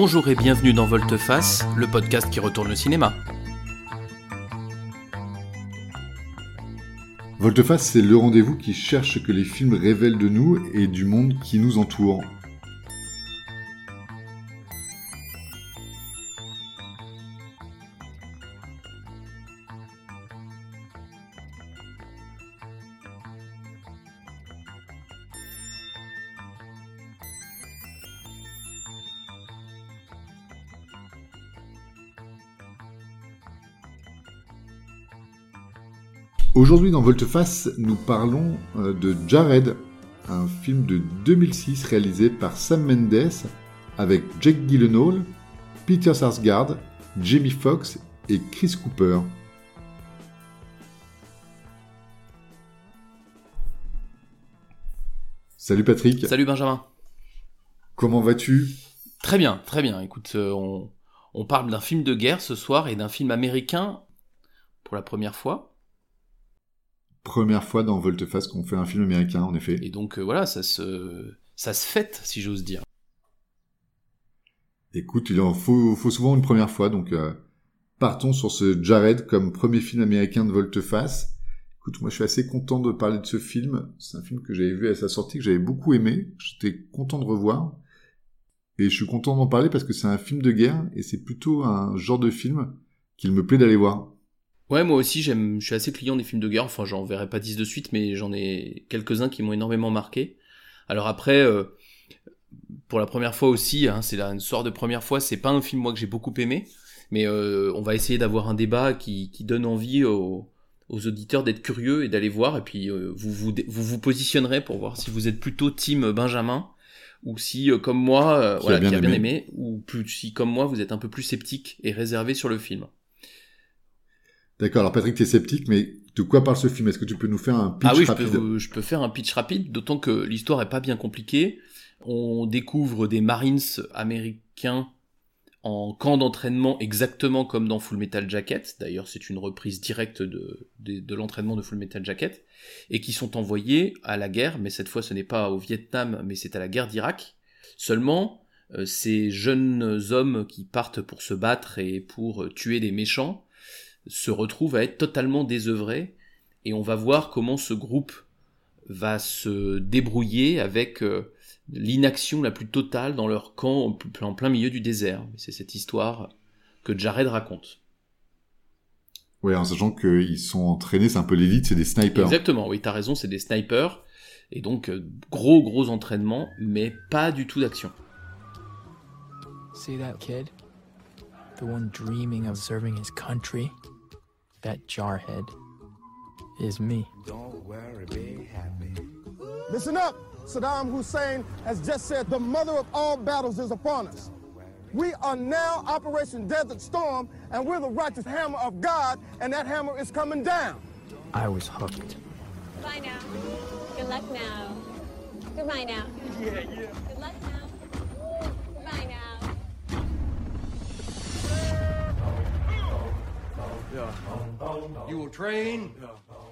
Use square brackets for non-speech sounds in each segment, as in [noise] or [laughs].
Bonjour et bienvenue dans Volteface, le podcast qui retourne le cinéma. Volteface, c'est le rendez-vous qui cherche que les films révèlent de nous et du monde qui nous entoure. Dans Volteface, nous parlons euh, de Jared, un film de 2006 réalisé par Sam Mendes avec Jake Gyllenhaal, Peter Sarsgaard, Jamie Foxx et Chris Cooper. Salut Patrick. Salut Benjamin. Comment vas-tu? Très bien, très bien. Écoute, euh, on, on parle d'un film de guerre ce soir et d'un film américain pour la première fois première fois dans Volteface qu'on fait un film américain, en effet. Et donc euh, voilà, ça se, ça se fête, si j'ose dire. Écoute, il en faut, faut souvent une première fois, donc euh, partons sur ce Jared comme premier film américain de Volteface. Écoute, moi je suis assez content de parler de ce film. C'est un film que j'avais vu à sa sortie, que j'avais beaucoup aimé. J'étais content de revoir. Et je suis content d'en parler parce que c'est un film de guerre et c'est plutôt un genre de film qu'il me plaît d'aller voir. Ouais, moi aussi, j'aime, je suis assez client des films de guerre. Enfin, j'en verrai pas dix de suite, mais j'en ai quelques-uns qui m'ont énormément marqué. Alors après, euh, pour la première fois aussi, hein, c'est une sorte de première fois. C'est pas un film moi que j'ai beaucoup aimé, mais euh, on va essayer d'avoir un débat qui, qui donne envie aux, aux auditeurs d'être curieux et d'aller voir. Et puis euh, vous, vous, vous vous positionnerez pour voir si vous êtes plutôt team Benjamin ou si comme moi, voilà, qui a bien aimé, ou plus si comme moi vous êtes un peu plus sceptique et réservé sur le film. D'accord, alors Patrick, tu es sceptique, mais de quoi parle ce film? Est-ce que tu peux nous faire un pitch rapide Ah oui, rapide? je, peux, je peux faire un pitch rapide, d'autant que l'histoire est pas bien compliquée. On découvre des Marines américains en camp d'entraînement exactement comme dans Full Metal Jacket. D'ailleurs, c'est une reprise directe de, de, de l'entraînement de Full Metal Jacket. Et qui sont envoyés à la guerre, mais cette fois ce n'est pas au Vietnam, mais c'est à la guerre d'Irak. Seulement, euh, ces jeunes hommes qui partent pour se battre et pour tuer des méchants, se retrouve à être totalement désœuvré et on va voir comment ce groupe va se débrouiller avec euh, l'inaction la plus totale dans leur camp en plein milieu du désert. C'est cette histoire que Jared raconte. Oui, en sachant qu'ils sont entraînés, c'est un peu l'élite, c'est des snipers. Exactement, oui, t'as raison, c'est des snipers. Et donc, euh, gros, gros entraînement, mais pas du tout d'action. See that kid? The one dreaming of serving his country? that jarhead is me. Don't worry, be happy. Listen up! Saddam Hussein has just said the mother of all battles is upon us. We are now Operation Desert Storm, and we're the righteous hammer of God, and that hammer is coming down. I was hooked. Bye now. Good luck now. Goodbye now. Yeah, yeah. Good luck now. You will train,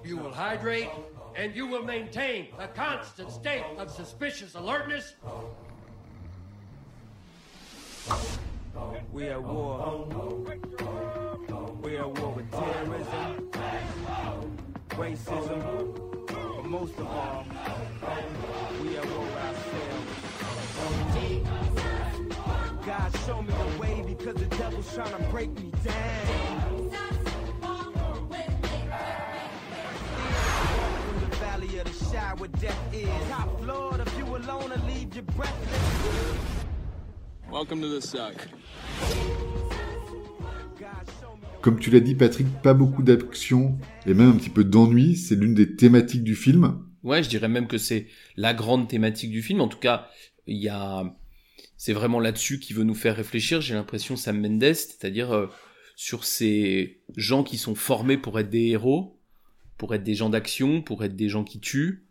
you will hydrate, and you will maintain a constant state of suspicious alertness. We are war. We are war with terrorism, racism, but most of all, we are war with ourselves. God, show me the way because the devil's trying to break me down. Comme tu l'as dit Patrick, pas beaucoup d'action et même un petit peu d'ennui, c'est l'une des thématiques du film. Ouais, je dirais même que c'est la grande thématique du film. En tout cas, il y a c'est vraiment là-dessus qui veut nous faire réfléchir, j'ai l'impression Sam Mendes, c'est-à-dire euh, sur ces gens qui sont formés pour être des héros, pour être des gens d'action, pour être des gens qui tuent,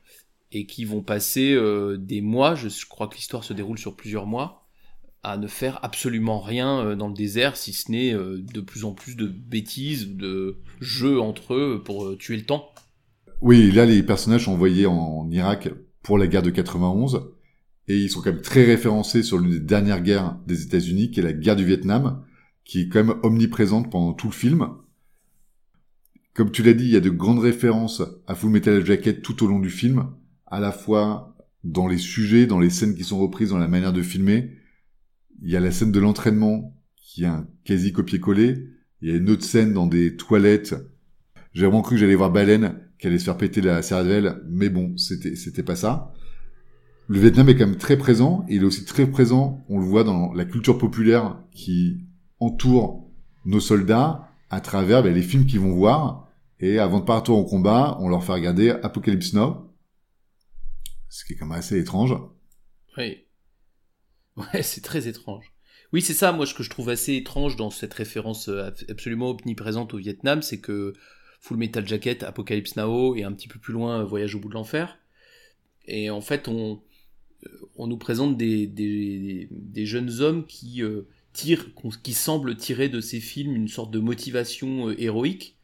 et qui vont passer euh, des mois, je crois que l'histoire se déroule sur plusieurs mois, à ne faire absolument rien euh, dans le désert, si ce n'est euh, de plus en plus de bêtises, de jeux entre eux pour tuer le temps. Oui, là les personnages sont envoyés en Irak pour la guerre de 91, Et ils sont quand même très référencés sur l'une des dernières guerres des États-Unis, qui est la guerre du Vietnam, qui est quand même omniprésente pendant tout le film. Comme tu l'as dit, il y a de grandes références à Full Metal Jacket tout au long du film, à la fois dans les sujets, dans les scènes qui sont reprises, dans la manière de filmer. Il y a la scène de l'entraînement qui est un quasi copier-coller. Il y a une autre scène dans des toilettes. J'ai vraiment cru que j'allais voir Baleine, qui allait se faire péter la cervelle, mais bon, c'était, c'était pas ça. Le Vietnam est quand même très présent, il est aussi très présent, on le voit dans la culture populaire qui entoure nos soldats à travers ben, les films qu'ils vont voir, et avant de partir au combat, on leur fait regarder Apocalypse Now, ce qui est quand même assez étrange. Oui. [laughs] Ouais, c'est très étrange. Oui, c'est ça, moi, ce que je trouve assez étrange dans cette référence euh, absolument omniprésente au Vietnam, c'est que Full Metal Jacket, Apocalypse Now et un petit peu plus loin Voyage au bout de l'enfer. Et en fait, on, euh, nous présente des, jeunes hommes qui euh, tirent, qui semblent tirer de ces films une sorte de motivation héroïque.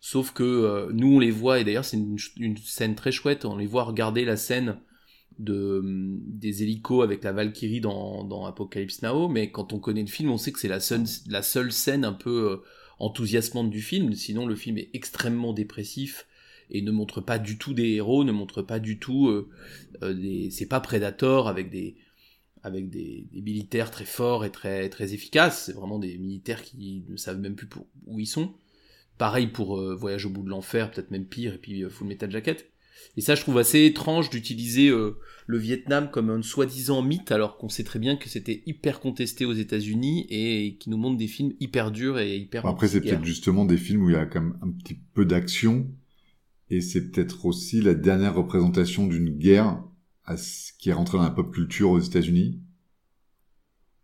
Sauf que nous, on les voit, et d'ailleurs, c'est une, scène très chouette, on les voit regarder la scène de, des hélicos avec la Valkyrie dans, dans Apocalypse Now, mais quand on connaît le film, on sait que c'est la seule, scène un peu euh, enthousiasmante du film, sinon le film est extrêmement dépressif et ne montre pas du tout des héros, ne montre pas du tout euh, euh. C'est pas Predator avec des des, militaires très forts et très très efficaces, c'est vraiment des militaires qui ne savent même plus où ils sont. Pareil pour Voyage au bout de l'enfer, peut-être même pire, et puis Full Metal Jacket. Et ça, je trouve assez étrange d'utiliser euh, le Vietnam comme un soi-disant mythe, alors qu'on sait très bien que c'était hyper contesté aux États-Unis et qui nous montre des films hyper durs et hyper. Après, c'est peut-être justement des films où il y a quand même un petit peu d'action, et c'est peut-être aussi la dernière représentation d'une guerre qui est rentrée dans la pop culture aux États-Unis.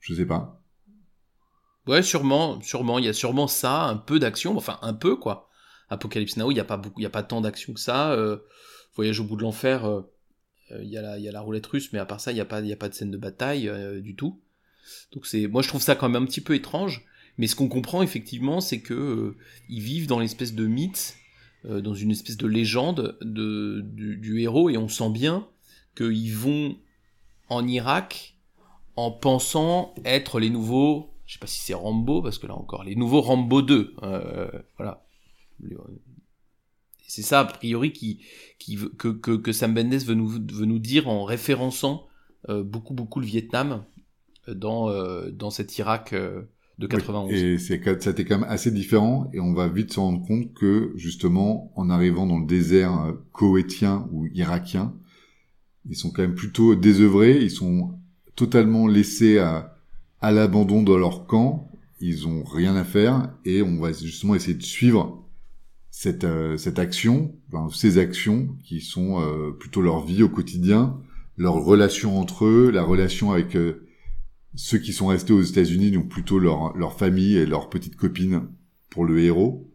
Je sais pas. Ouais, sûrement, sûrement. Il y a sûrement ça, un peu d'action, enfin un peu quoi. Apocalypse Now, il n'y a pas beaucoup, il y a pas tant d'action que ça. Euh, Voyage au bout de l'enfer, euh, euh, il y, a la, y a la roulette russe, mais à part ça, il n'y a, pas, y a pas de scène de bataille euh, du tout. Donc c'est, moi je trouve ça quand même un petit peu étrange, mais ce qu'on comprend effectivement, c'est que ils vivent dans l'espèce de mythe, dans une espèce de légende de, du, du héros, et on sent bien qu'ils vont en Irak en pensant être les nouveaux, je sais pas si c'est Rambo, parce que là encore, les nouveaux Rambo 2, euh, voilà c'est ça, a priori, qui, qui, que, que, que Sam Mendes veut nous, veut nous dire en référençant euh, beaucoup, beaucoup le Vietnam euh, dans, euh, dans cet Irak de 91. et c'est, c'était quand même assez différent, et on va vite se rendre compte que, justement, en arrivant dans le désert koweïtien ou irakien, ils sont quand même plutôt désœuvrés, ils sont totalement laissés à, à l'abandon de leur camp, ils ont rien à faire, et on va justement essayer de suivre cette, euh, cette action, ces actions qui sont euh, plutôt leur vie au quotidien, leur relation entre eux, la relation avec euh, ceux qui sont restés aux États-Unis, donc plutôt leur, leur famille et leurs petites copines pour le héros.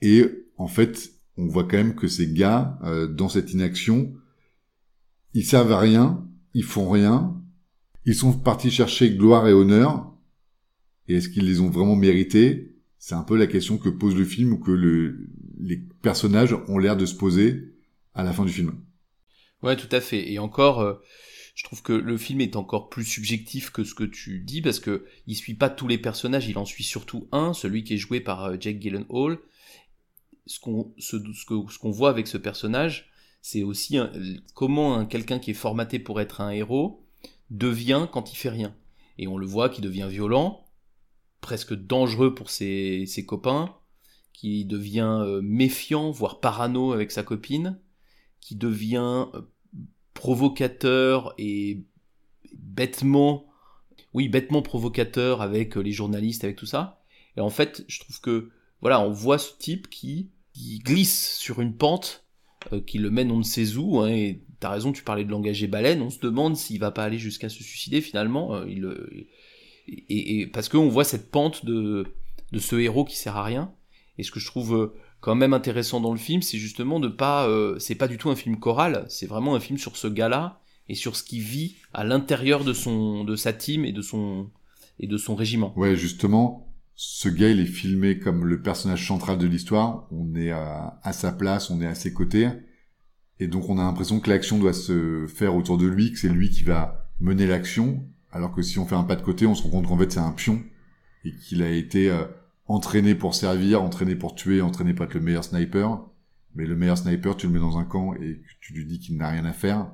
Et en fait, on voit quand même que ces gars, dans cette inaction, ils servent à rien, ils font rien, ils sont partis chercher gloire et honneur, et est-ce qu'ils les ont vraiment mérités? C'est un peu la question que pose le film ou que le, les personnages ont l'air de se poser à la fin du film. Ouais, tout à fait. Et encore, euh, je trouve que le film est encore plus subjectif que ce que tu dis parce que il suit pas tous les personnages, il en suit surtout un, celui qui est joué par euh, Jake Gyllenhaal. Ce qu'on ce, ce qu'on voit avec ce personnage, c'est aussi comment un, quelqu'un qui est formaté pour être un héros devient quand il fait rien. Et on le voit qui devient violent, presque dangereux pour ses, ses copains, qui devient euh, méfiant, voire parano avec sa copine, qui devient euh, provocateur et bêtement, oui, bêtement provocateur avec euh, les journalistes, avec tout ça. Et en fait, je trouve que, voilà, on voit ce type qui, glisse sur une pente, qui le mène on ne sait où, hein, et t'as raison, tu parlais de l'engager baleine, on se demande s'il va pas aller jusqu'à se suicider finalement, il, et, et parce qu'on voit cette pente de, de ce héros qui sert à rien. Et ce que je trouve euh, quand même intéressant dans le film, c'est justement de pas, euh, c'est pas du tout un film choral, c'est vraiment un film sur ce gars-là et sur ce qu'il vit à l'intérieur de son, de sa team et de son, et de son régiment. Ouais, justement, ce gars, il est filmé comme le personnage central de l'histoire. On est à, sa place, on est à ses côtés. Et donc on a l'impression que l'action doit se faire autour de lui, que c'est lui qui va mener l'action, alors que si on fait un pas de côté, on se rend compte qu'en fait c'est un pion et qu'il a été euh, entraîné pour servir, entraîné pour tuer, entraîné pour être le meilleur sniper. Mais le meilleur sniper, tu le mets dans un camp et tu lui dis qu'il n'a rien à faire,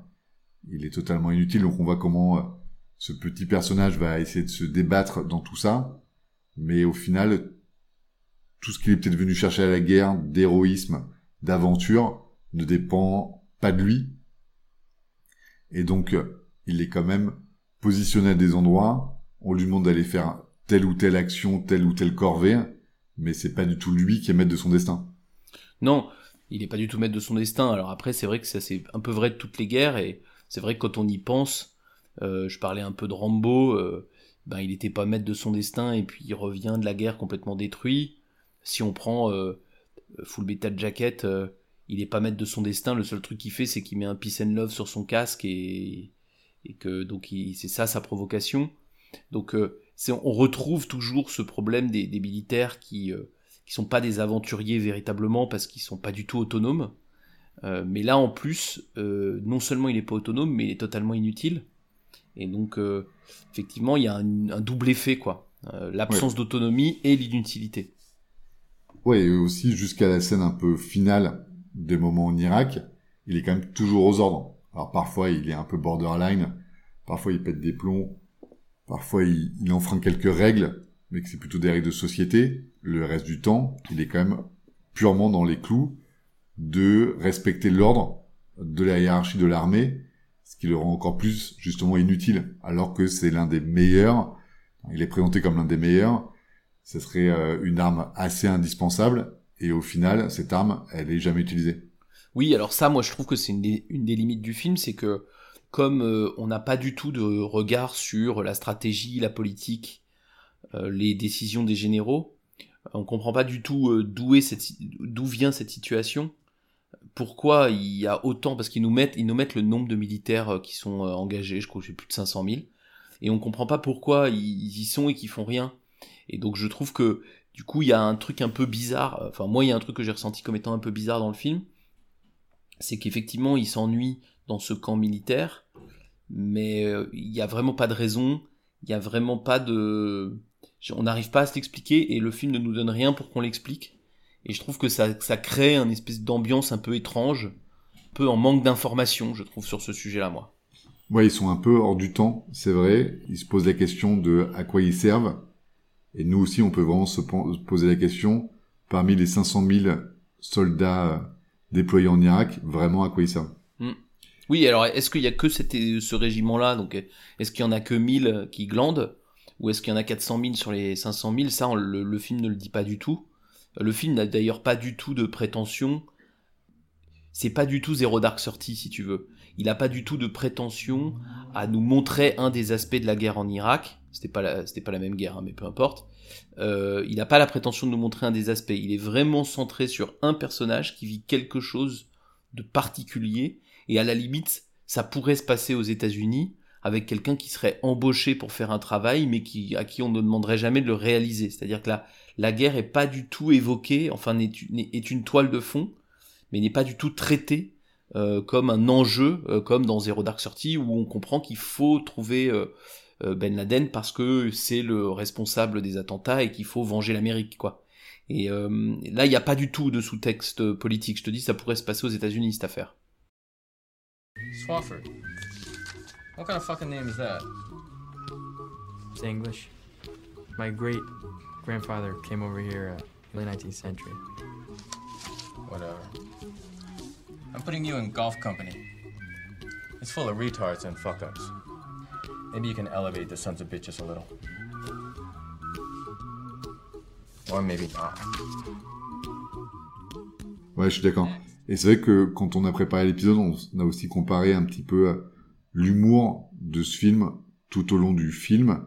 il est totalement inutile. Donc on voit comment euh, ce petit personnage va essayer de se débattre dans tout ça. Mais au final, tout ce qu'il est peut-être venu chercher à la guerre, d'héroïsme, d'aventure, ne dépend pas de lui. Et donc, euh, il est quand même positionné à des endroits, on lui demande d'aller faire telle ou telle action, telle ou telle corvée, mais c'est pas du tout lui qui est maître de son destin. Non, il n'est pas du tout maître de son destin. Alors après, c'est vrai que ça c'est un peu vrai de toutes les guerres, et c'est vrai que quand on y pense, euh, je parlais un peu de Rambo, euh, ben il n'était pas maître de son destin, et puis il revient de la guerre complètement détruit. Si on prend euh, Full Metal Jacket, il est pas maître de son destin. Le seul truc qu'il fait, c'est qu'il met un peace and love sur son casque et, et que donc c'est ça sa provocation. Donc euh, on retrouve toujours ce problème des, des militaires qui euh, qui sont pas des aventuriers véritablement parce qu'ils sont pas du tout autonomes. Euh, mais là en plus, euh, non seulement il est pas autonome, mais il est totalement inutile. Et donc effectivement, il y a un, un double effet quoi, l'absence d'autonomie et l'inutilité. Ouais, et aussi jusqu'à la scène un peu finale des moments en Irak, il est quand même toujours aux ordres. Alors parfois il est un peu borderline, parfois il pète des plombs, parfois il, enfreint quelques règles, mais que c'est plutôt des règles de société. Le reste du temps, il est quand même purement dans les clous de respecter l'ordre de la hiérarchie de l'armée, ce qui le rend encore plus justement inutile, alors que c'est l'un des meilleurs. Il est présenté comme l'un des meilleurs. Ce serait euh, une arme assez indispensable, et au final, cette arme, elle est jamais utilisée. Oui, alors ça, moi je trouve que c'est une, des- limites du film, c'est que comme euh, on n'a pas du tout de regard sur la stratégie, la politique, euh, les décisions des généraux, on comprend pas du tout euh, d'où vient cette situation. Pourquoi il y a autant parce qu'ils nous mettent ils nous mettent le nombre de militaires qui sont engagés, je crois que j'ai plus de 500 000 et on comprend pas pourquoi ils, ils y sont et qu'ils font rien. Et donc je trouve que du coup il y a un truc un peu bizarre. Enfin moi il y a un truc que j'ai ressenti comme étant un peu bizarre dans le film, c'est qu'effectivement il s'ennuie dans ce camp militaire, mais euh, il y a vraiment pas de raison, il y a vraiment pas de, on n'arrive pas à se l'expliquer et le film ne nous donne rien pour qu'on l'explique. Et je trouve que ça, ça crée une espèce d'ambiance un peu étrange, un peu en manque d'informations, je trouve, sur ce sujet-là, moi. Ouais, ils sont un peu hors du temps, c'est vrai. Ils se posent la question de à quoi ils servent. Et nous aussi, on peut vraiment se poser la question, parmi les 500 000 soldats euh, déployés en Irak, vraiment à quoi ils servent? Oui, alors est-ce qu'il y a que ce régiment-là? Donc, est-ce qu'il y en a que 1000 qui glandent? Ou est-ce qu'il y en a 400 000 sur les 500 000 Ça, le, film ne le dit pas du tout. Le film n'a d'ailleurs pas du tout de prétention. C'est pas du tout Zero Dark Thirty, si tu veux. Il n'a pas du tout de prétention à nous montrer un des aspects de la guerre en Irak. C'était pas la, pas la même guerre, hein, mais peu importe. Euh, il n'a pas la prétention de nous montrer un des aspects. Il est vraiment centré sur un personnage qui vit quelque chose de particulier. Et à la limite, ça pourrait se passer aux États-Unis avec quelqu'un qui serait embauché pour faire un travail, mais à qui on ne demanderait jamais de le réaliser. C'est-à-dire que la, la guerre est pas du tout évoquée, enfin est une toile de fond, mais n'est pas du tout traitée euh, comme un enjeu, euh, comme dans Zero Dark Thirty, où on comprend qu'il faut trouver Ben Laden parce que c'est le responsable des attentats et qu'il faut venger l'Amérique, quoi. Et euh, là, il n'y a pas du tout de sous-texte politique. Je te dis, ça pourrait se passer aux États-Unis cette affaire. Swafford. What kind of fucking name is that? It's English. My great grandfather came over here uh, late 19th century. Whatever. I'm putting you in golf company. It's full of retards and fuck ups. Maybe you can elevate the sons of bitches a little. Or maybe not. Ouais, je suis d'accord. Et c'est vrai que quand on a préparé l'épisode, on a aussi comparé un petit peu l'humour de ce film tout au long du film,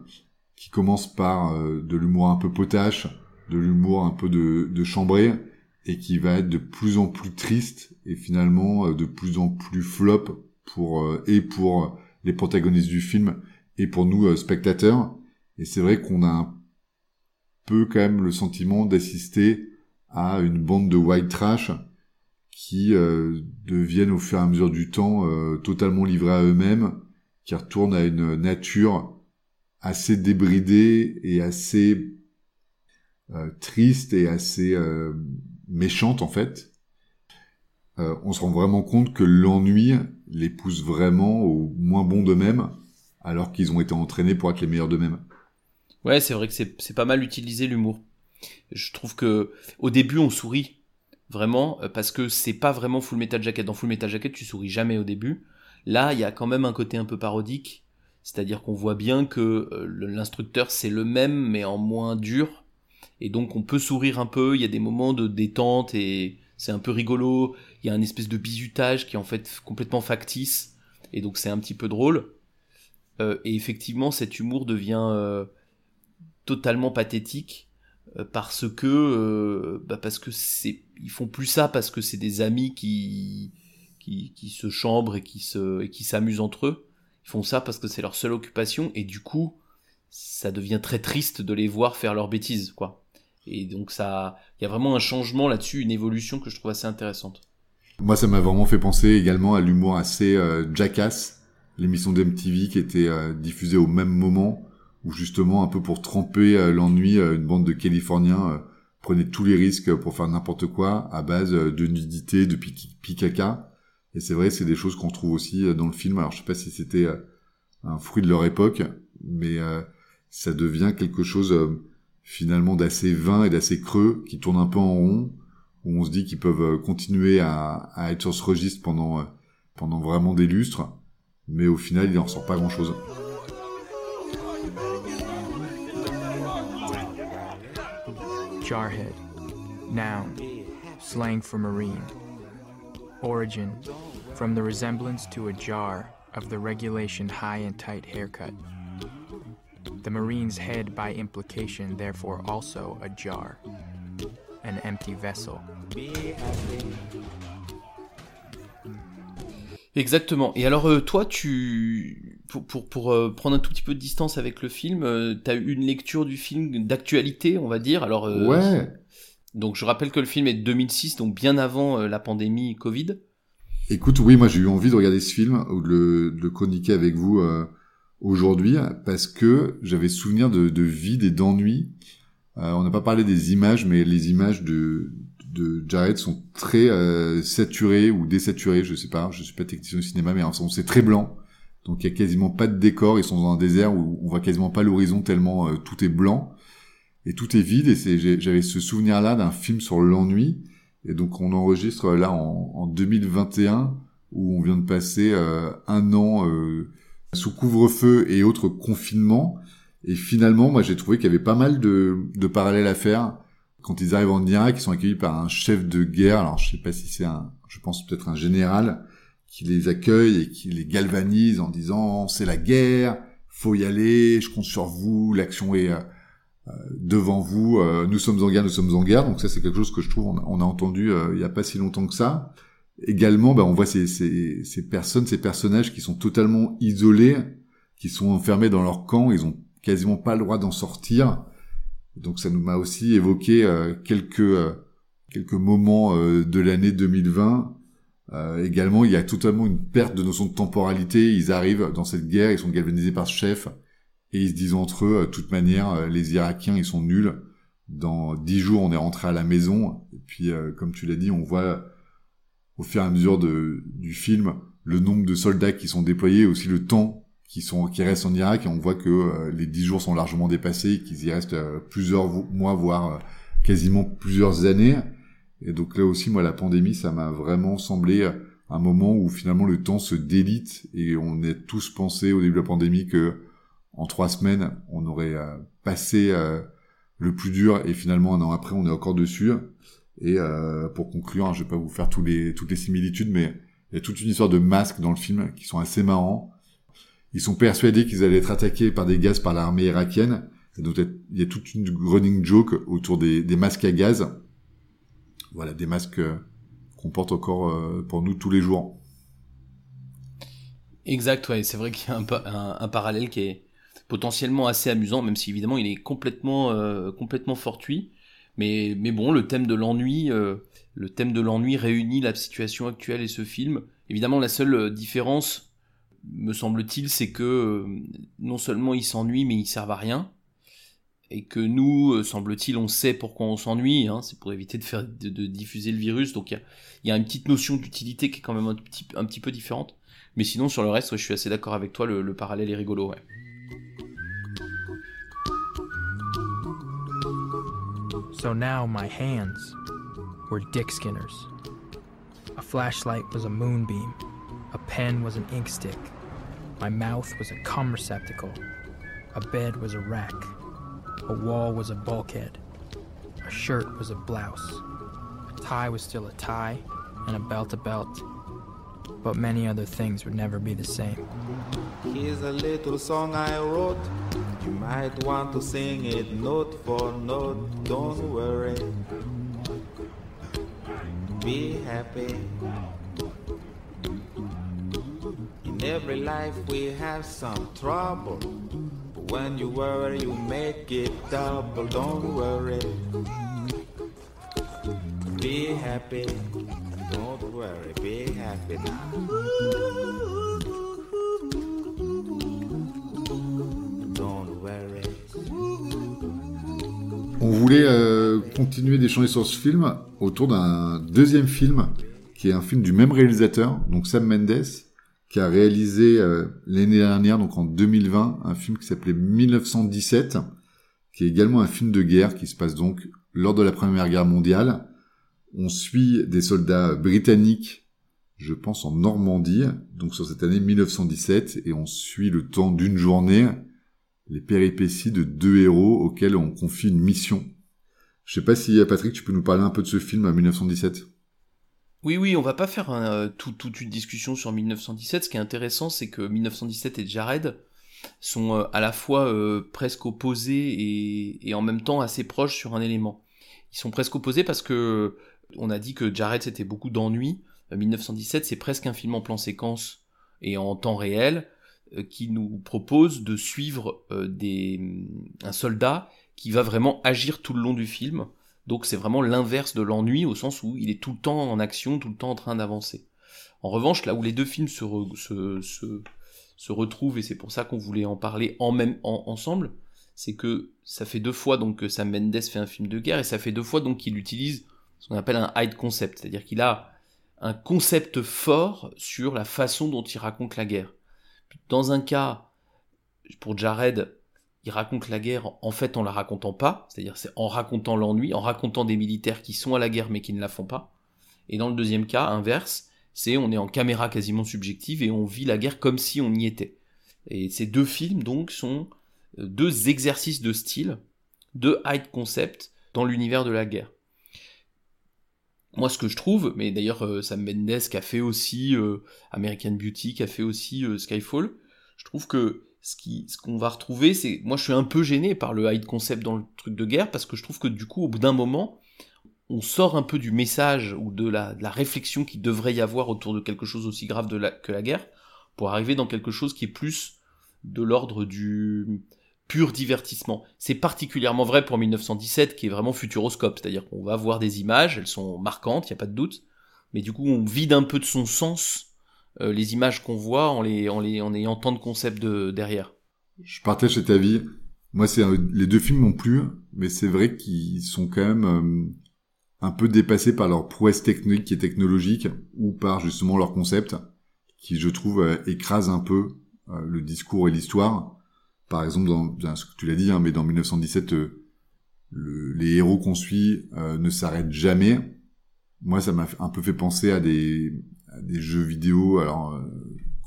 qui commence par euh, de l'humour un peu potache, de l'humour un peu de, de chambré, et qui va être de plus en plus triste et finalement euh, de plus en plus flop pour euh, et pour les protagonistes du film et pour nous euh, spectateurs. Et c'est vrai qu'on a un peu quand même le sentiment d'assister à une bande de white trash qui euh, deviennent au fur et à mesure du temps euh, totalement livrés à eux-mêmes, qui retournent à une nature assez débridée et assez euh, triste et assez méchante en fait. on se rend vraiment compte que l'ennui les pousse vraiment au moins bon d'eux-mêmes, alors qu'ils ont été entraînés pour être les meilleurs d'eux-mêmes. Ouais, c'est vrai que c'est pas mal utilisé l'humour. Je trouve que au début on sourit vraiment euh, parce que c'est pas vraiment Full Metal Jacket. Dans Full Metal Jacket, tu souris jamais au début. Là, il y a quand même un côté un peu parodique, c'est-à-dire qu'on voit bien que euh, l'instructeur c'est le même mais en moins dur et donc on peut sourire un peu, il y a des moments de détente et c'est un peu rigolo, il y a une espèce de bizutage qui est en fait complètement factice et donc c'est un petit peu drôle. Euh, et effectivement, cet humour devient totalement pathétique euh, parce que euh, bah parce que c'est ils font plus ça parce que c'est des amis qui, qui qui se chambrent et qui se et qui s'amusent entre eux. Ils font ça parce que c'est leur seule occupation et du coup ça devient très triste de les voir faire leurs bêtises quoi. Et donc ça il y a vraiment un changement là-dessus une évolution que je trouve assez intéressante. Moi ça m'a vraiment fait penser également à l'humour assez euh, jackass l'émission d'MTV qui était diffusée au même moment où justement un peu pour tremper euh, l'ennui, euh, une bande de Californiens euh, prenait tous les risques pour faire n'importe quoi à base de nudité, de pipi caca. Et c'est vrai, c'est des choses qu'on trouve aussi dans le film. Alors je sais pas si c'était un fruit de leur époque, mais ça devient quelque chose finalement d'assez vain et d'assez creux, qui tourne un peu en rond, où on se dit qu'ils peuvent continuer à, à, être sur ce registre pendant pendant vraiment des lustres, mais au final il en sort pas grand chose. Jarhead. Noun. Slang for marine. Origin. From the resemblance to a jar of the regulation high and tight haircut. The marine's head, by implication, therefore also a jar. An empty vessel. Exactement. Et alors, euh, toi, tu, pour, pour, pour euh, prendre un tout petit peu de distance avec le film, euh, tu as eu une lecture du film d'actualité, on va dire? Alors, euh, ouais. Donc, je rappelle que le film est de 2006, donc bien avant la pandémie Covid. Écoute, oui, moi j'ai eu envie de regarder ce film ou de le, de le chroniquer avec vous aujourd'hui parce que j'avais souvenir de, de vide et d'ennui. on n'a pas parlé des images, mais les images de, de Jared sont très euh, saturés ou désaturés, je sais pas, je suis pas technicien de cinéma, mais c'est très blanc. Donc il y a quasiment pas de décor, ils sont dans un désert où on voit quasiment pas l'horizon tellement euh, tout est blanc et tout est vide. Et j'avais ce souvenir-là d'un film sur l'ennui. Et donc on enregistre là en, en 2021 où on vient de passer euh, un an sous couvre-feu et autres confinements. Et finalement, moi j'ai trouvé qu'il y avait pas mal de, de parallèles à faire quand ils arrivent en Irak, ils sont accueillis par un chef de guerre. Alors, je sais pas si c'est un, je pense peut-être un général qui les accueille et qui les galvanise en disant c'est la guerre, faut y aller, je compte sur vous, l'action est euh, euh, devant vous, euh, nous sommes en guerre, nous sommes en guerre. Donc ça, c'est quelque chose que je trouve on a, entendu il y a pas si longtemps que ça. Également, ben, on voit ces, ces, ces personnes, ces personnages qui sont totalement isolés, qui sont enfermés dans leur camp, ils ont quasiment pas le droit d'en sortir donc ça nous m'a aussi évoqué euh, quelques euh, quelques moments euh, de l'année 2020. également, il y a totalement une perte de notion de temporalité. Ils arrivent dans cette guerre, ils sont galvanisés par ce chef et ils se disent entre eux, de toute manière, les Irakiens, ils sont nuls. Dans dix jours, on est rentré à la maison. Et puis, comme tu l'as dit, on voit au fur et à mesure de, du film le nombre de soldats qui sont déployés, aussi le temps qui sont qui restent en Irak et on voit que euh, les dix jours sont largement dépassés, qu'ils y restent euh, plusieurs mois voire euh, quasiment plusieurs années. Et donc là aussi, moi, la pandémie, ça m'a vraiment semblé un moment où finalement le temps se délite et on est tous pensé au début de la pandémie que en trois semaines, on aurait passé le plus dur et finalement un an après, on est encore dessus. Et pour conclure, hein, je vais pas vous faire les, toutes les similitudes, mais il y a toute une histoire de masques dans le film qui sont assez marrants. Ils sont persuadés qu'ils allaient être attaqués par des gaz par l'armée irakienne. Donc il y a toute une running joke autour des, masques à gaz. Voilà, des masques euh, qu'on porte encore euh, pour nous tous les jours. Exact, ouais, c'est vrai qu'il y a un, parallèle qui est potentiellement assez amusant, même si évidemment il est complètement, euh, complètement fortuit. Mais, mais bon, le thème de l'ennui, le thème de l'ennui réunit la situation actuelle et ce film. Évidemment, la seule différence, me semble-t-il, c'est que euh, non seulement ils s'ennuient, mais ils servent à rien. Et que nous, euh, semble-t-il, on sait pourquoi on s'ennuie. Hein, c'est pour éviter de faire de, diffuser le virus. Donc il y a, une petite notion d'utilité qui est quand même un petit, peu différente. Mais sinon, sur le reste, je suis assez d'accord avec toi. Le, le parallèle est rigolo. Ouais. So now my hands were dick skinners. A flashlight was a moonbeam. A pen was an ink stick. My mouth was a cum receptacle. A bed was a rack. A wall was a bulkhead. A shirt was a blouse. A tie was still a tie, and a belt a belt. But many other things would never be the same. Here's a little song I wrote. You might want to sing it note for note. Don't worry. Be happy. Every life we have some trouble. But when you worry, you make it double. Don't worry. Be happy. Don't worry. Be happy now. Don't worry. On voulait euh, continuer d'échanger sur ce film autour d'un deuxième film qui est un film du même réalisateur, donc Sam Mendes, qui a réalisé euh, l'année dernière, donc en 2020, un film qui s'appelait 1917, qui est également un film de guerre qui se passe donc lors de la Première Guerre mondiale. On suit des soldats britanniques, je pense en Normandie, donc sur cette année 1917, et on suit le temps d'une journée les péripéties de deux héros auxquels on confie une mission. Je sais pas si Patrick, tu peux nous parler un peu de ce film à 1917. Oui, oui, on va pas faire un, euh, tout- toute une discussion sur 1917. Ce qui est intéressant, c'est que 1917 et Jared sont euh, à la fois euh, presque opposés et, en même temps assez proches sur un élément. Ils sont presque opposés parce que on a dit que Jared c'était beaucoup d'ennui. Euh, 1917 c'est presque un film en plan séquence et en temps réel qui nous propose de suivre des, un soldat qui va vraiment agir tout le long du film. Donc c'est vraiment l'inverse de l'ennui au sens où il est tout le temps en action, tout le temps en train d'avancer. En revanche, là où les deux films se, se, se retrouvent, et c'est pour ça qu'on voulait en parler en même, en- ensemble, c'est que ça fait deux fois donc que Sam Mendes fait un film de guerre, et ça fait deux fois donc qu'il utilise ce qu'on appelle un hide concept, c'est-à-dire qu'il a un concept fort sur la façon dont il raconte la guerre. Dans un cas, pour Jared, il raconte la guerre en fait en la racontant pas, c'est-à-dire c'est en racontant l'ennui, en racontant des militaires qui sont à la guerre mais qui ne la font pas. Et dans le deuxième cas, inverse, c'est on est en caméra quasiment subjective et on vit la guerre comme si on y était. Et ces deux films donc sont euh, deux exercices de style, deux hide concept dans l'univers de la guerre. Moi, ce que je trouve, mais d'ailleurs euh, Sam Mendes qui a fait aussi euh, American Beauty, qui a fait aussi Skyfall, je trouve que ce qui, ce qu'on va retrouver, c'est, moi, je suis un peu gêné par le hide concept dans le truc de guerre parce que je trouve que du coup, au bout d'un moment, on sort un peu du message ou de la, la réflexion qui devrait y avoir autour de quelque chose aussi grave que la guerre pour arriver dans quelque chose qui est plus de l'ordre du pur divertissement. C'est particulièrement vrai pour 1917 qui est vraiment futuroscope, c'est-à-dire qu'on va voir des images, elles sont marquantes, il n'y a pas de doute, mais du coup on vide un peu de son sens euh, les images qu'on voit en, les, en, les, en ayant tant de concepts de, derrière. Je partage cet avis. Moi, c'est les deux films m'ont plu, mais c'est vrai qu'ils sont quand même euh, un peu dépassés par leur prouesse technique et technologique ou par justement leur concept, qui je trouve euh, écrase un peu euh, le discours et l'histoire. Par exemple, dans, tu l'as dit, hein, mais dans 1917, euh, le- les héros qu'on suit euh, ne s'arrêtent jamais. Moi, ça m'a un peu fait penser à des, des jeux vidéo. Alors, euh,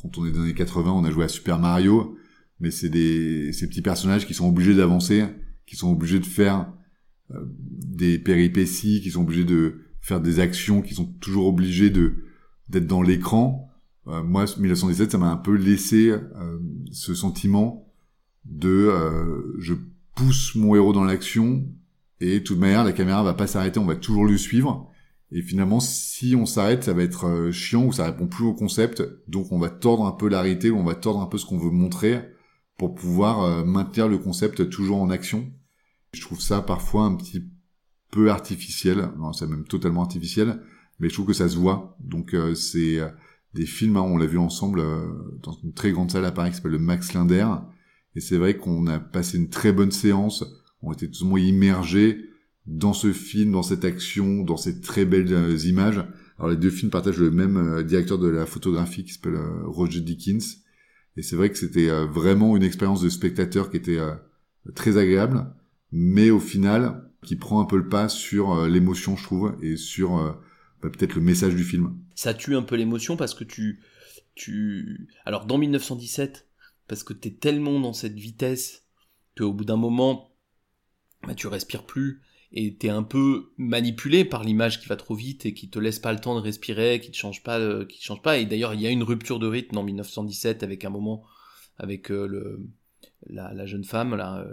quand on est dans les années 80, on a joué à Super Mario mais c'est des ces petits personnages qui sont obligés d'avancer, qui sont obligés de faire euh, des péripéties, qui sont obligés de faire des actions, qui sont toujours obligés de d'être dans l'écran. Euh, moi, 1917, ça m'a un peu laissé euh, ce sentiment de euh, je pousse mon héros dans l'action et de toute manière la caméra va pas s'arrêter, on va toujours le suivre. Et finalement, si on s'arrête, ça va être euh, chiant ou ça répond plus au concept. Donc on va tordre un peu l'arité ou on va tordre un peu ce qu'on veut montrer pour pouvoir euh, maintenir le concept toujours en action. Je trouve ça parfois un petit peu artificiel, non, c'est même totalement artificiel, mais je trouve que ça se voit. Donc euh, c'est des films, hein, on l'a vu ensemble dans une très grande salle à Paris qui s'appelle le Max Linder, et c'est vrai qu'on a passé une très bonne séance, on était tout le monde immergés dans ce film, dans cette action, dans ces très belles images. Alors les deux films partagent le même directeur de la photographie qui s'appelle Roger Dickens, et c'est vrai que c'était vraiment une expérience de spectateur qui était très agréable, mais au final qui prend un peu le pas sur l'émotion, je trouve, et sur bah, peut-être le message du film. Ça tue un peu l'émotion parce que tu, tu, alors dans 1917, parce que t'es tellement dans cette vitesse qu'au bout d'un moment, bah, tu respires plus et t'es un peu manipulé par l'image qui va trop vite et qui te laisse pas le temps de respirer, qui te change pas, euh, qui change pas. Et d'ailleurs, il y a une rupture de rythme en 1917 avec un moment avec euh, le la, jeune femme là,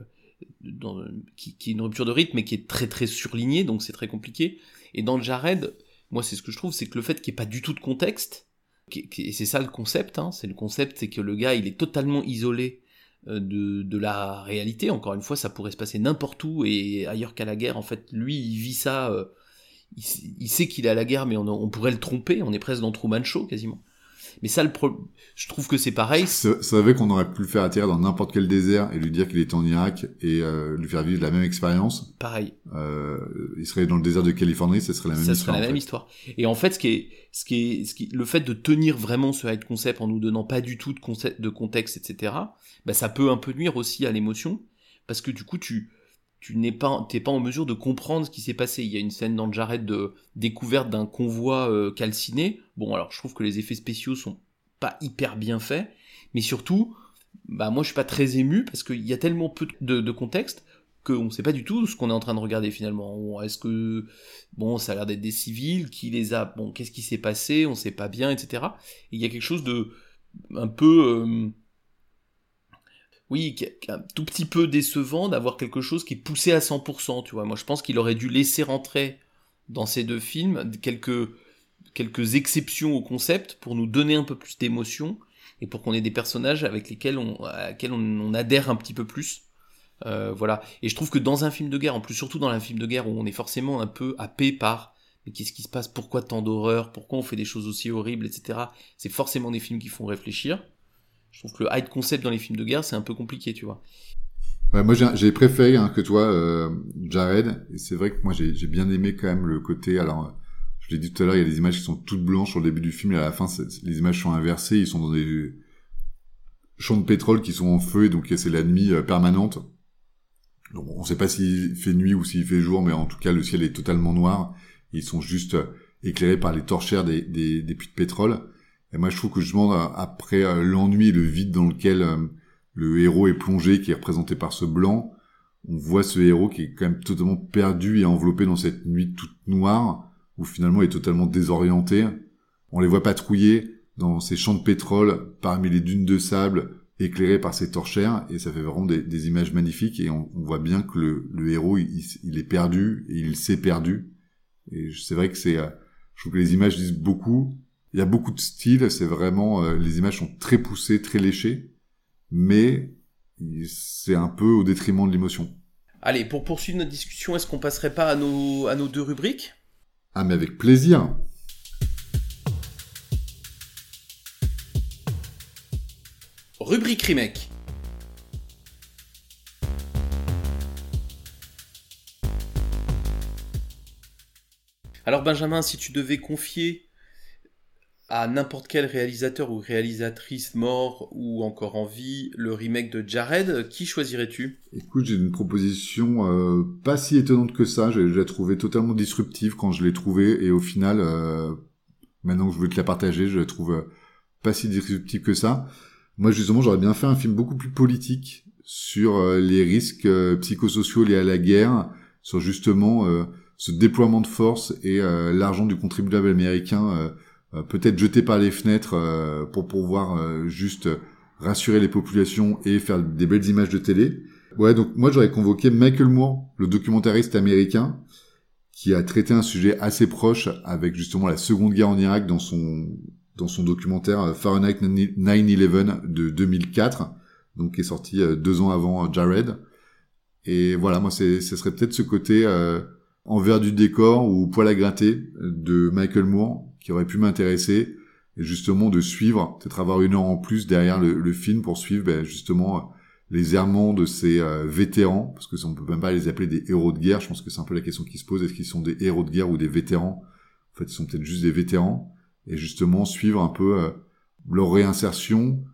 euh, qui, qui est une rupture de rythme mais qui est très très surlignée, donc c'est très compliqué. Et dans le Jared, moi c'est ce que je trouve, c'est que le fait qu'il n'y ait pas du tout de contexte, et c'est ça le concept, hein, c'est le concept, c'est que le gars il est totalement isolé de, de, la réalité. Encore une fois, ça pourrait se passer n'importe où et ailleurs qu'à la guerre. En fait, lui, il vit ça. Euh, il, sait qu'il est à la guerre, mais on, on, pourrait le tromper. On est presque dans Truman Show quasiment. Mais ça, le pro... je trouve que c'est pareil. Ça savait qu'on aurait pu le faire atterrir dans n'importe quel désert et lui dire qu'il était en Irak et euh, lui faire vivre la même expérience. Pareil. Euh, il serait dans le désert de Californie, ça serait la même ça histoire. Ça serait la même histoire. Et en fait, ce qui est, ce qui est, ce qui, le fait de tenir vraiment ce high concept en nous donnant pas du tout de, concept, de contexte, etc. Bah, ça peut un peu nuire aussi à l'émotion parce que du coup, tu tu n'es pas, t'es pas en mesure de comprendre ce qui s'est passé. Il y a une scène dans Jared de découverte d'un convoi euh, calciné. Bon, alors je trouve que les effets spéciaux sont pas hyper bien faits, mais surtout, bah moi je suis pas très ému parce qu'il y a tellement peu de, contexte qu'on ne sait pas du tout ce qu'on est en train de regarder finalement. Est-ce que bon, ça a l'air d'être des civils, qui les a, bon, qu'est-ce qui s'est passé, on sait pas bien, etc. Et il y a quelque chose de un peu euh, oui, un tout petit peu décevant d'avoir quelque chose qui est poussé à 100%, tu vois. Moi, je pense qu'il aurait dû laisser rentrer dans ces deux films quelques, quelques exceptions au concept pour nous donner un peu plus d'émotion et pour qu'on ait des personnages avec lesquels on, à on, adhère un petit peu plus. Euh, voilà. Et je trouve que dans un film de guerre, en plus surtout dans un film de guerre où on est forcément un peu happé par mais qu'est-ce qui se passe, pourquoi tant d'horreur, pourquoi on fait des choses aussi horribles, etc. C'est forcément des films qui font réfléchir. Je trouve que le high concept dans les films de guerre, c'est un peu compliqué, tu vois. Ouais, moi, j'ai préféré hein, que toi, euh, Jared. Et c'est vrai que moi, j'ai bien aimé quand même le côté. Alors, je l'ai dit tout à l'heure, il y a des images qui sont toutes blanches au début du film et à la fin, les images sont inversées. Ils sont dans des champs de pétrole qui sont en feu, et donc c'est la nuit euh, permanente. Donc, on ne sait pas s'il fait nuit ou s'il fait jour, mais en tout cas, le ciel est totalement noir. Ils sont juste euh, éclairés par les torchères des, des puits de pétrole. Et moi, je trouve que justement, après euh, l'ennui et le vide dans lequel euh, le héros est plongé, qui est représenté par ce blanc, on voit ce héros qui est quand même totalement perdu et enveloppé dans cette nuit toute noire, où finalement il est totalement désorienté. On les voit patrouiller dans ces champs de pétrole, parmi les dunes de sable, éclairés par ces torchères, et ça fait vraiment des, images magnifiques, et on, voit bien que le, héros, il, est perdu, et il s'est perdu. Et c'est vrai que c'est... Euh, je trouve que les images disent beaucoup, il y a beaucoup de styles, c'est vraiment euh, les images sont très poussées, très léchées, mais c'est un peu au détriment de l'émotion. Allez, pour poursuivre notre discussion, est-ce qu'on passerait pas à nos, à nos deux rubriques? Ah mais avec plaisir. Rubrique remake. Alors Benjamin, si tu devais confier à n'importe quel réalisateur ou réalisatrice mort ou encore en vie le remake de Jared, qui choisirais-tu? Écoute, j'ai une proposition euh, pas si étonnante que ça. Je, l'ai trouvée totalement disruptive quand je l'ai trouvée et au final, euh, maintenant que je veux te la partager, je la trouve euh, pas si disruptive que ça. Moi, justement, j'aurais bien fait un film beaucoup plus politique sur les risques psychosociaux liés à la guerre, sur justement ce déploiement de force et l'argent du contribuable américain peut-être jeté par les fenêtres euh, pour pouvoir euh, juste rassurer les populations et faire des belles images de télé. Ouais, donc moi j'aurais convoqué Michael Moore, le documentariste américain, qui a traité un sujet assez proche avec justement la Seconde Guerre en Irak dans son dans son documentaire Fahrenheit 9/11 de 2004, donc qui est sorti deux ans avant Jared. Et voilà, moi ce serait peut-être ce côté envers du décor ou poil à gratter de Michael Moore qui aurait pu m'intéresser et justement de suivre, peut-être avoir une heure en plus derrière le, film pour suivre ben, justement les errements de ces euh, vétérans, parce que on peut même pas les appeler des héros de guerre, je pense que c'est un peu la question qui se pose, est-ce qu'ils sont des héros de guerre ou des vétérans? En fait, ils sont peut-être juste des vétérans, et justement suivre un peu euh, leur réinsertion,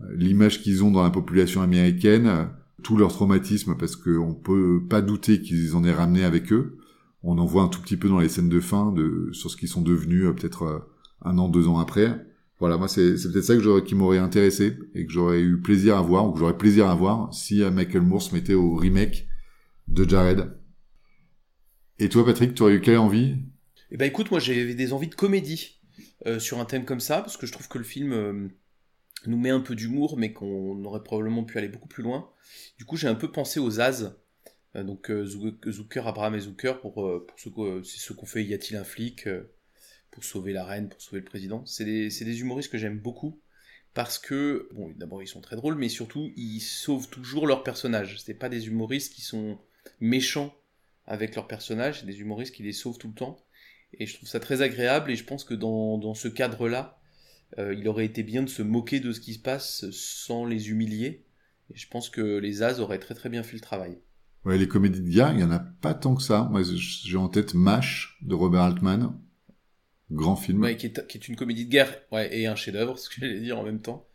euh, l'image qu'ils ont dans la population américaine, tout leur traumatisme, parce qu'on peut pas douter qu'ils en aient ramené avec eux. On en voit un tout petit peu dans les scènes de fin de sur ce qu'ils sont devenus peut-être un an, deux ans après. Voilà, moi c'est peut-être ça que qui m'aurait intéressé et que j'aurais eu plaisir à voir ou que j'aurais plaisir à voir si euh, Michael Moore se mettait au remake de Jared. Et toi Patrick, tu aurais eu quelle envie? Eh ben écoute, moi j'avais des envies de comédie euh, sur un thème comme ça parce que je trouve que le film euh, nous met un peu d'humour mais qu'on aurait probablement pu aller beaucoup plus loin. Du coup j'ai un peu pensé aux As. Donc Zucker, Abraham et Zucker pour, pour ce, c'est ce qu'on fait Y a-t-il un flic pour sauver la reine, pour sauver le président. C'est des, humoristes que j'aime beaucoup parce que, bon, d'abord ils sont très drôles, mais surtout ils sauvent toujours leur personnage. C'est pas des humoristes qui sont méchants avec leur personnage, c'est des humoristes qui les sauvent tout le temps. Et je trouve ça très agréable et je pense que dans, ce cadre-là, euh, il aurait été bien de se moquer de ce qui se passe sans les humilier. Et je pense que les As auraient très très bien fait le travail. Ouais, les comédies de guerre, il y en a pas tant que ça. Moi, j'ai en tête MASH de Robert Altman, Grand film. Ouais, qui est, qui est une comédie de guerre ouais, et un chef-d'œuvre, [laughs] ce que j'allais dire en même temps.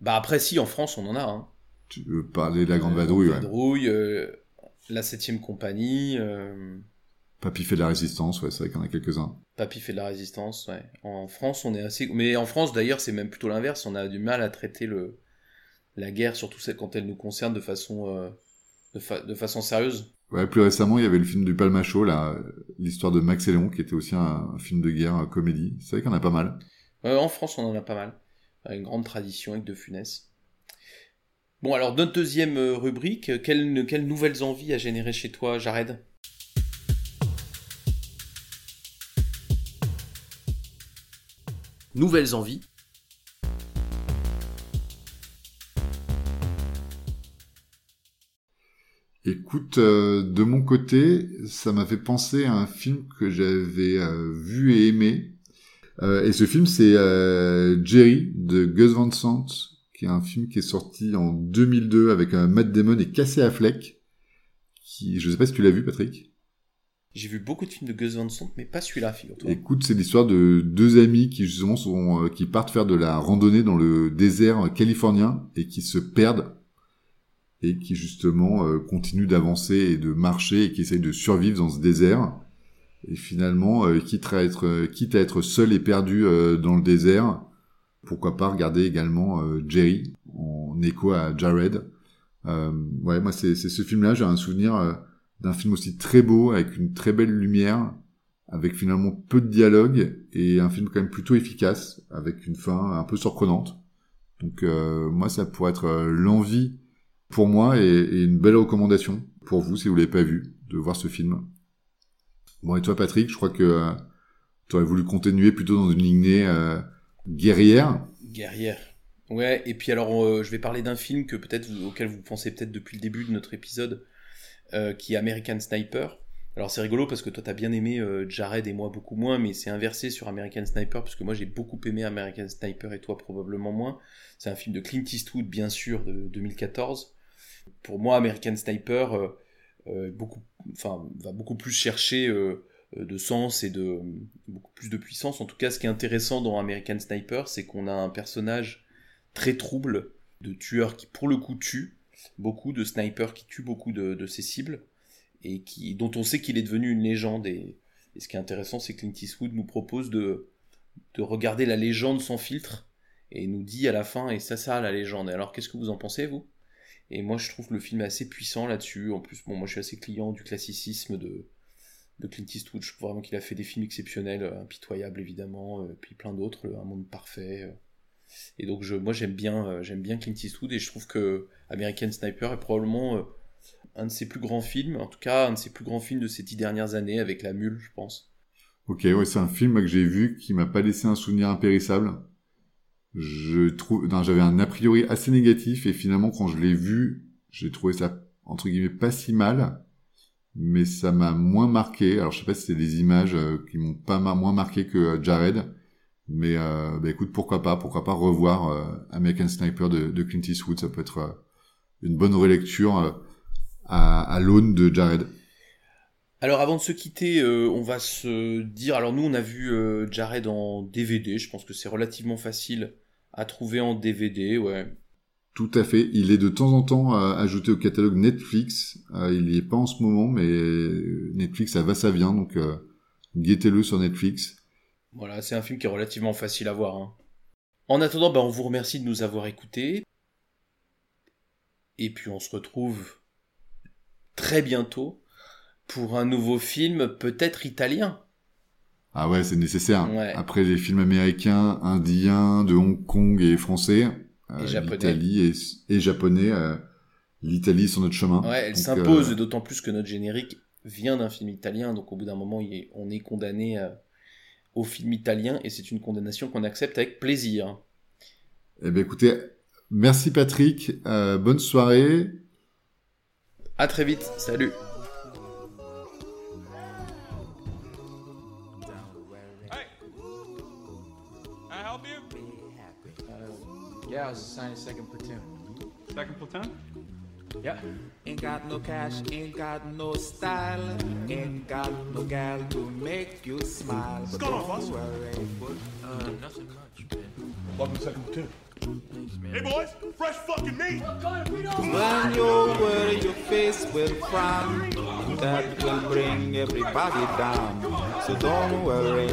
Bah après, si, en France, on en a. Hein. Tu veux parler de la Grande Vadrouille, euh, Vadrouille, euh, la Septième Compagnie. Euh... Papy fait de la résistance, ouais, c'est vrai qu'il y en a quelques-uns. Papy fait de la résistance, ouais. En France, on est assez. Mais en France, d'ailleurs, c'est même plutôt l'inverse. On a du mal à traiter le la guerre, surtout quand elle nous concerne de façon euh, de, de façon sérieuse. Ouais, plus récemment, il y avait le film du Palmacho, là, l'histoire de Max et Léon, qui était aussi un, film de guerre, un comédie. C'est vrai en a pas mal. en France, on en a pas mal. Une grande tradition avec De Funès. Bon, alors, notre deuxième euh, rubrique, quelles, quelles nouvelles envies a généré chez toi, Jared? Nouvelles envies Écoute, euh, de mon côté, ça m'a fait penser à un film que j'avais euh, vu et aimé. Euh, et ce film, c'est Jerry de Gus Van Sant, qui est un film qui est sorti en 2002 avec Matt Damon et Casey Affleck. Qui, je sais pas si tu l'as vu, Patrick. J'ai vu beaucoup de films de Gus Van Sant, mais pas celui-là, figure-toi. Écoute, c'est l'histoire de deux amis qui justement sont, qui partent faire de la randonnée dans le désert californien et qui se perdent et qui justement euh, continue d'avancer et de marcher et qui essaye de survivre dans ce désert. Et finalement, euh, quitte, à être, euh, quitte à être seul et perdu dans le désert, pourquoi pas regarder également Jerry en écho à Jared. ouais, moi c'est ce film-là, j'ai un souvenir d'un film aussi très beau, avec une très belle lumière, avec finalement peu de dialogue, et un film quand même plutôt efficace, avec une fin un peu surprenante. Donc moi ça pourrait être l'envie pour moi et, une belle recommandation pour vous si vous l'avez pas vu de voir ce film. Bon et toi Patrick, je crois que euh, tu aurais voulu continuer plutôt dans une lignée euh, guerrière. Guerrière. Ouais, et puis alors euh, je vais parler d'un film que peut-être auquel vous pensez peut-être depuis le début de notre épisode, qui est American Sniper. Alors c'est rigolo parce que toi t'as bien aimé Jared et moi beaucoup moins, mais c'est inversé sur American Sniper parce que moi j'ai beaucoup aimé American Sniper et toi probablement moins. C'est un film de Clint Eastwood bien sûr de 2014 pour moi, American Sniper euh, euh, va beaucoup plus chercher euh, de sens et de beaucoup plus de puissance. En tout cas, ce qui est intéressant dans American Sniper, c'est qu'on a un personnage très trouble de tueur qui, pour le coup, tue beaucoup, de snipers qui tuent beaucoup de, ses cibles et dont on sait qu'il est devenu une légende. Et, ce qui est intéressant, c'est que Clint Eastwood nous propose de, de regarder la légende sans filtre et nous dit à la fin, et ça, ça, la légende. alors, qu'est-ce que vous en pensez, vous? Et moi, je trouve le film assez puissant là-dessus. En plus, bon, moi, je suis assez client du classicisme de, de Clint Eastwood. Je trouve vraiment qu'il a fait des films exceptionnels, euh, impitoyables évidemment, euh, puis plein d'autres, Un monde parfait. Euh. Et donc, je, moi, j'aime bien, j'aime bien Clint Eastwood et je trouve que American Sniper est probablement un de ses plus grands films, en tout cas, un de ses plus grands films de ces dix dernières années avec La Mule, je pense. Ok, ouais, c'est un film que j'ai vu qui m'a pas laissé un souvenir impérissable je trouve, j'avais un a priori assez négatif et finalement quand je l'ai vu, j'ai trouvé ça entre guillemets pas si mal. mais ça m'a moins marqué. Alors je sais pas si c'est des images euh, qui m'ont pas moins marqué que euh, Jared, mais euh, bah, écoute pourquoi pas, pourquoi pas revoir euh, American Sniper de, Clint Eastwood, ça peut être une bonne relecture à, l'aune de Jared. Alors avant de se quitter, on va se dire. Alors nous, on a vu Jared en DVD. Je pense que c'est relativement facile à trouver en DVD. Ouais. Tout à fait. Il est de temps en temps euh, ajouté au catalogue Netflix. Euh, il y est pas en ce moment, mais Netflix, ça va, ça vient. Donc, euh, guettez-le sur Netflix. Voilà, c'est un film qui est relativement facile à voir. hein. En attendant, bah, on vous remercie de nous avoir écoutés. Et puis on se retrouve très bientôt pour un nouveau film, peut-être italien. Ah ouais, c'est nécessaire. Ouais. Après les films américains, indiens, de Hong Kong et français, euh, Et japonais. l'Italie et, et japonais, euh, l'Italie est sur notre chemin. Ouais, elle s'impose, euh, d'autant plus que notre générique vient d'un film italien, donc au bout d'un moment, est- on est condamné au film italien, et c'est une condamnation qu'on accepte avec plaisir. Eh ben écoutez, merci Patrick, euh, bonne soirée. À très vite, salut Yeah, I was assigned a second platoon. Second platoon? Yeah. Ain't got no cash, ain't got no style, ain't got no gal to make you smile. What's going on, don't boss? Uh, nothing much, man. Welcome to second platoon. Thanks, man. Hey, boys, fresh fucking meat. When you worry, your face will frown. That will bring everybody down. So don't worry.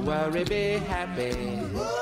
Worry, be happy.